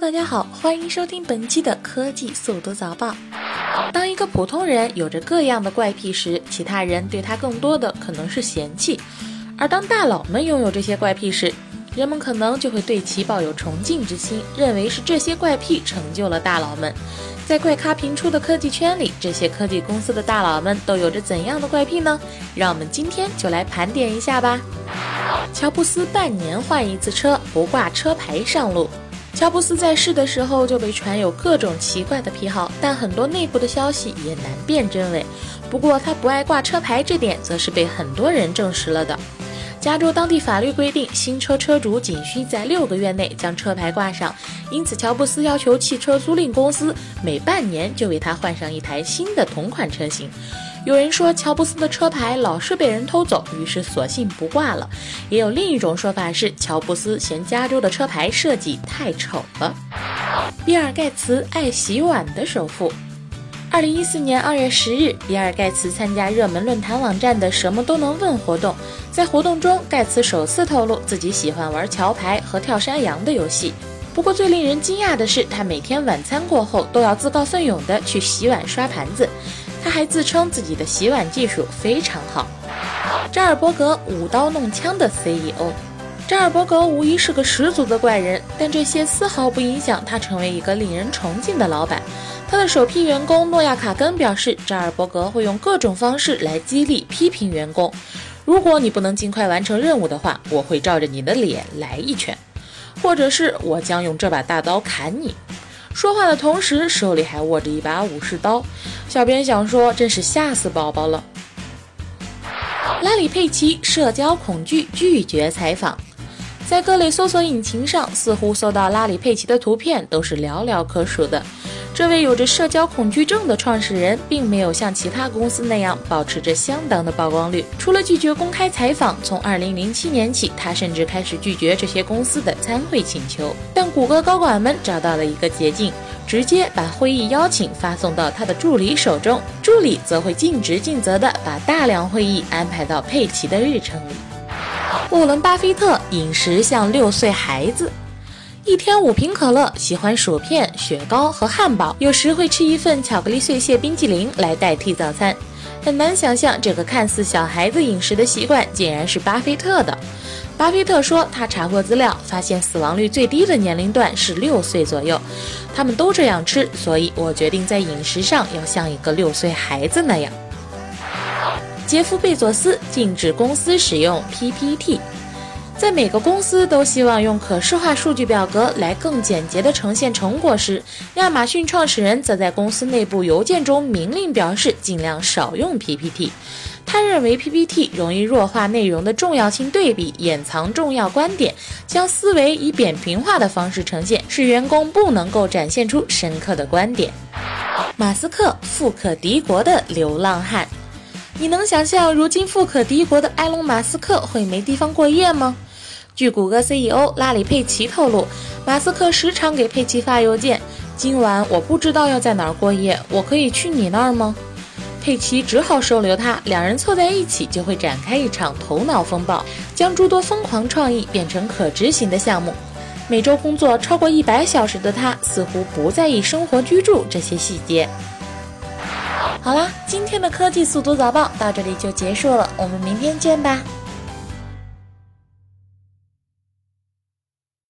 大家好，欢迎收听本期的科技速读早报。当一个普通人有着各样的怪癖时，其他人对他更多的可能是嫌弃；而当大佬们拥有这些怪癖时，人们可能就会对其抱有崇敬之心，认为是这些怪癖成就了大佬们。在怪咖频出的科技圈里，这些科技公司的大佬们都有着怎样的怪癖呢？让我们今天就来盘点一下吧。乔布斯半年换一次车，不挂车牌上路。乔布斯在世的时候就被传有各种奇怪的癖好，但很多内部的消息也难辨真伪。不过他不爱挂车牌这点，则是被很多人证实了的。加州当地法律规定，新车车主仅需在六个月内将车牌挂上，因此乔布斯要求汽车租赁公司每半年就为他换上一台新的同款车型。有人说乔布斯的车牌老是被人偷走，于是索性不挂了。也有另一种说法是，乔布斯嫌加州的车牌设计太丑了。比尔盖茨爱洗碗的首富。二零一四年二月十日，比尔盖茨参加热门论坛网站的“什么都能问”活动，在活动中，盖茨首次透露自己喜欢玩桥牌和跳山羊的游戏。不过，最令人惊讶的是，他每天晚餐过后都要自告奋勇地去洗碗刷盘子。他还自称自己的洗碗技术非常好。扎尔伯格舞刀弄枪的 CEO，扎尔伯格无疑是个十足的怪人，但这些丝毫不影响他成为一个令人崇敬的老板。他的首批员工诺亚卡根表示，扎尔伯格会用各种方式来激励、批评员工。如果你不能尽快完成任务的话，我会照着你的脸来一拳，或者是我将用这把大刀砍你。说话的同时，手里还握着一把武士刀。小编想说，真是吓死宝宝了。拉里·佩奇社交恐惧，拒绝采访。在各类搜索引擎上，似乎搜到拉里·佩奇的图片都是寥寥可数的。这位有着社交恐惧症的创始人，并没有像其他公司那样保持着相当的曝光率。除了拒绝公开采访，从2007年起，他甚至开始拒绝这些公司的参会请求。但谷歌高管们找到了一个捷径，直接把会议邀请发送到他的助理手中，助理则会尽职尽责地把大量会议安排到佩奇的日程里。沃伦·巴菲特饮食像六岁孩子。一天五瓶可乐，喜欢薯片、雪糕和汉堡，有时会吃一份巧克力碎屑冰淇淋来代替早餐。很难想象，这个看似小孩子饮食的习惯，竟然是巴菲特的。巴菲特说，他查过资料，发现死亡率最低的年龄段是六岁左右，他们都这样吃，所以我决定在饮食上要像一个六岁孩子那样。杰夫·贝佐斯禁止公司使用 PPT。在每个公司都希望用可视化数据表格来更简洁地呈现成果时，亚马逊创始人则在公司内部邮件中明令表示尽量少用 PPT。他认为 PPT 容易弱化内容的重要性对比，掩藏重要观点，将思维以扁平化的方式呈现，使员工不能够展现出深刻的观点。马斯克富可敌国的流浪汉，你能想象如今富可敌国的埃隆·马斯克会没地方过夜吗？据谷歌 CEO 拉里·佩奇透露，马斯克时常给佩奇发邮件：“今晚我不知道要在哪儿过夜，我可以去你那儿吗？”佩奇只好收留他，两人凑在一起就会展开一场头脑风暴，将诸多疯狂创意变成可执行的项目。每周工作超过一百小时的他，似乎不在意生活居住这些细节。好啦，今天的科技速读早报到这里就结束了，我们明天见吧。